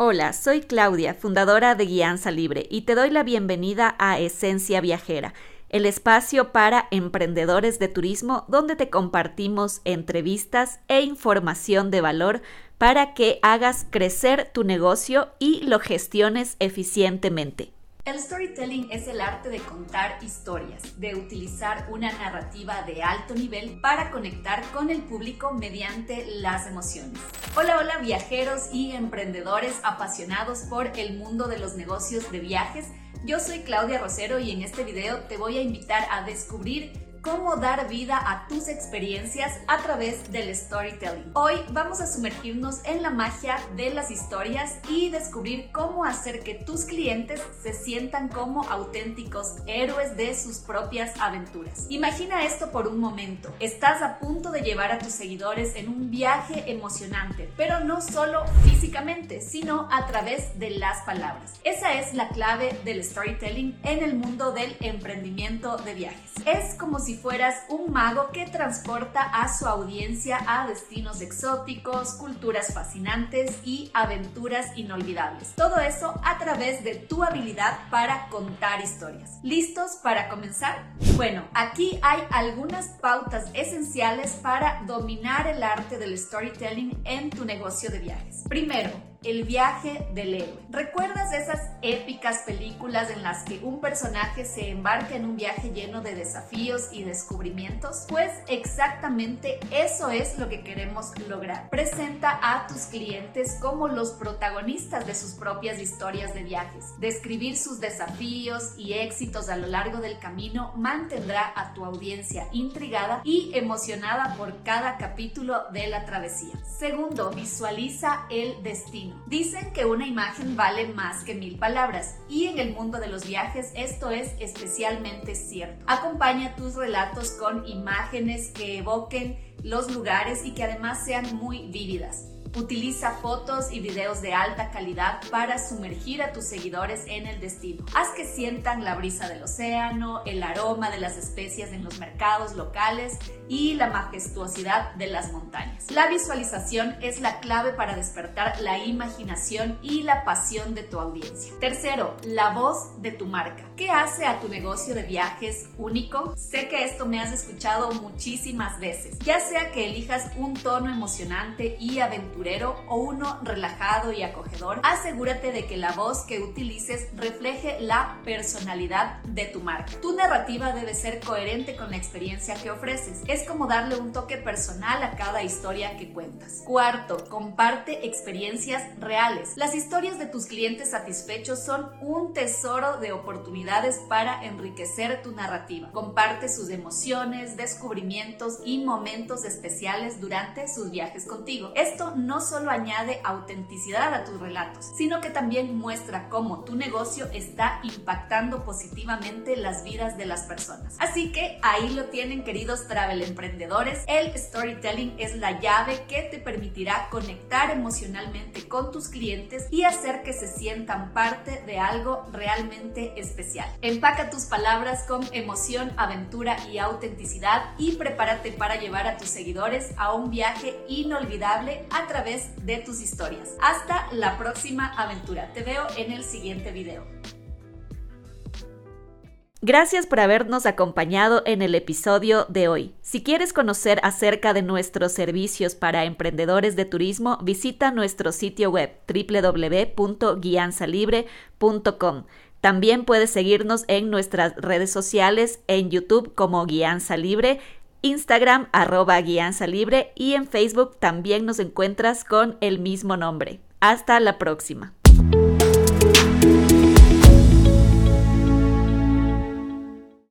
Hola, soy Claudia, fundadora de Guianza Libre, y te doy la bienvenida a Esencia Viajera, el espacio para emprendedores de turismo donde te compartimos entrevistas e información de valor para que hagas crecer tu negocio y lo gestiones eficientemente. El storytelling es el arte de contar historias, de utilizar una narrativa de alto nivel para conectar con el público mediante las emociones. Hola, hola viajeros y emprendedores apasionados por el mundo de los negocios de viajes. Yo soy Claudia Rosero y en este video te voy a invitar a descubrir cómo dar vida a tus experiencias a través del storytelling. Hoy vamos a sumergirnos en la magia de las historias y descubrir cómo hacer que tus clientes se sientan como auténticos héroes de sus propias aventuras. Imagina esto por un momento. Estás a punto de llevar a tus seguidores en un viaje emocionante, pero no solo físicamente, sino a través de las palabras. Esa es la clave del storytelling en el mundo del emprendimiento de viajes. Es como si si fueras un mago que transporta a su audiencia a destinos exóticos, culturas fascinantes y aventuras inolvidables. Todo eso a través de tu habilidad para contar historias. ¿Listos para comenzar? Bueno, aquí hay algunas pautas esenciales para dominar el arte del storytelling en tu negocio de viajes. Primero, el viaje del héroe. ¿Recuerdas esas épicas películas en las que un personaje se embarca en un viaje lleno de desafíos y descubrimientos? Pues exactamente eso es lo que queremos lograr. Presenta a tus clientes como los protagonistas de sus propias historias de viajes. Describir sus desafíos y éxitos a lo largo del camino mantendrá a tu audiencia intrigada y emocionada por cada capítulo de la travesía. Segundo, visualiza el destino. Dicen que una imagen vale más que mil palabras y en el mundo de los viajes esto es especialmente cierto. Acompaña tus relatos con imágenes que evoquen los lugares y que además sean muy vívidas. Utiliza fotos y videos de alta calidad para sumergir a tus seguidores en el destino. Haz que sientan la brisa del océano, el aroma de las especias en los mercados locales y la majestuosidad de las montañas. La visualización es la clave para despertar la imaginación y la pasión de tu audiencia. Tercero, la voz de tu marca. ¿Qué hace a tu negocio de viajes único? Sé que esto me has escuchado muchísimas veces. Ya sea que elijas un tono emocionante y o uno relajado y acogedor, asegúrate de que la voz que utilices refleje la personalidad de tu marca. Tu narrativa debe ser coherente con la experiencia que ofreces. Es como darle un toque personal a cada historia que cuentas. Cuarto, comparte experiencias reales. Las historias de tus clientes satisfechos son un tesoro de oportunidades para enriquecer tu narrativa. Comparte sus emociones, descubrimientos y momentos especiales durante sus viajes contigo. Esto no solo añade autenticidad a tus relatos, sino que también muestra cómo tu negocio está impactando positivamente las vidas de las personas. Así que ahí lo tienen queridos travel emprendedores, el storytelling es la llave que te permitirá conectar emocionalmente con tus clientes y hacer que se sientan parte de algo realmente especial. Empaca tus palabras con emoción, aventura y autenticidad y prepárate para llevar a tus seguidores a un viaje inolvidable a través de tus historias. Hasta la próxima aventura. Te veo en el siguiente video. Gracias por habernos acompañado en el episodio de hoy. Si quieres conocer acerca de nuestros servicios para emprendedores de turismo, visita nuestro sitio web www.guianzalibre.com. También puedes seguirnos en nuestras redes sociales, en YouTube como Guianza Libre Instagram arroba guianza libre y en Facebook también nos encuentras con el mismo nombre. Hasta la próxima.